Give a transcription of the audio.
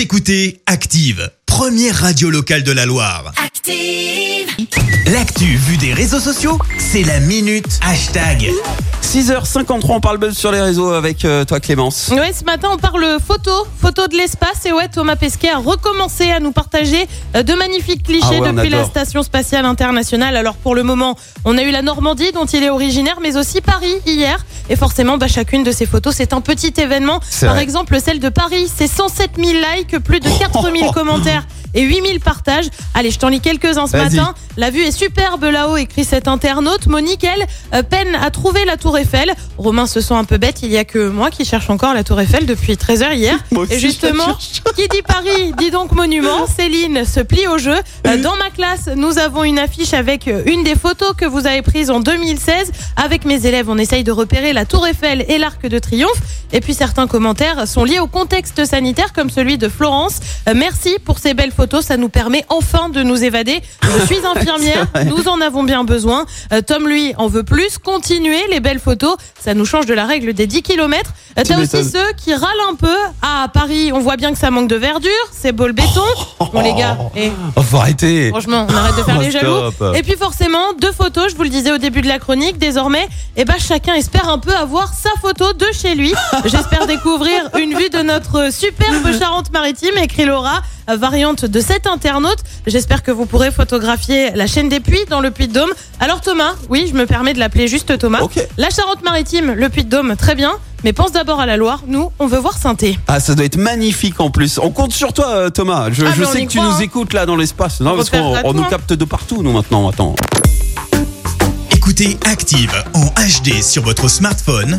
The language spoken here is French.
Vous écoutez Active, première radio locale de la Loire. Active. L'actu vue des réseaux sociaux, c'est la minute hashtag. 6h53, on parle buzz sur les réseaux avec euh, toi Clémence. Ouais, ce matin, on parle photo, photo de l'espace. Et ouais, Thomas Pesquet a recommencé à nous partager euh, de magnifiques clichés Ah ouais, depuis la. Station Spatiale Internationale. Alors, pour le moment, on a eu la Normandie, dont il est originaire, mais aussi Paris hier. Et forcément, bah, chacune de ces photos, c'est un petit événement. Par vrai. exemple, celle de Paris, c'est 107 000 likes, plus de 4 000 commentaires. Et 8000 partages. Allez, je t'en lis quelques-uns ce matin. La vue est superbe là-haut, écrit cet internaute. Monique, elle, euh, peine à trouver la tour Eiffel. Romain se sent un peu bête, il y a que moi qui cherche encore la tour Eiffel depuis 13h hier. Moi aussi, Et justement, qui dit Paris, dit donc monument. Céline se plie au jeu. Euh, Dans ma classe, nous avons une affiche avec euh, une des photos que vous avez prises en 2016. Avec mes élèves, on essaye de repérer la tour Eiffel et l'arc de triomphe. Et puis certains commentaires sont liés au contexte sanitaire, comme celui de Florence. Euh, Merci pour ces belles photos, ça nous permet enfin de nous évader. Je suis infirmière, nous en avons bien besoin. Euh, Tom, lui, en veut plus. Continuez les belles photos, ça nous change de la règle des 10 km. T'as aussi ceux qui râlent un peu. Ah, à Paris, on voit bien que ça manque de verdure, c'est beau le béton. Bon les gars, eh, Oh, faut arrêter. franchement, on arrête de faire Oh, les jaloux. stop. Et puis forcément, deux photos, je vous le disais au début de la chronique, désormais, eh ben, chacun espère un peu avoir sa photo de chez lui. J'espère découvrir une vue de notre superbe Charente-Maritime, écrit Laura, variante de cet internaute. J'espère que vous pourrez photographier la chaîne des Puits dans le Puy-de-Dôme. Alors Thomas, oui, je me permets de l'appeler juste Thomas. La Charente-Maritime, le Puy-de-Dôme, très bien. Mais pense d'abord à la Loire. Nous, on veut voir Sainté. Ah, ça doit être magnifique en plus. On compte sur toi, euh, Thomas. Je, Ah, je sais que tu croit, nous hein. écoutes là dans l'espace. Non, On parce qu'on on nous capte de partout, nous maintenant. Attends. Écoutez Active en HD sur votre smartphone,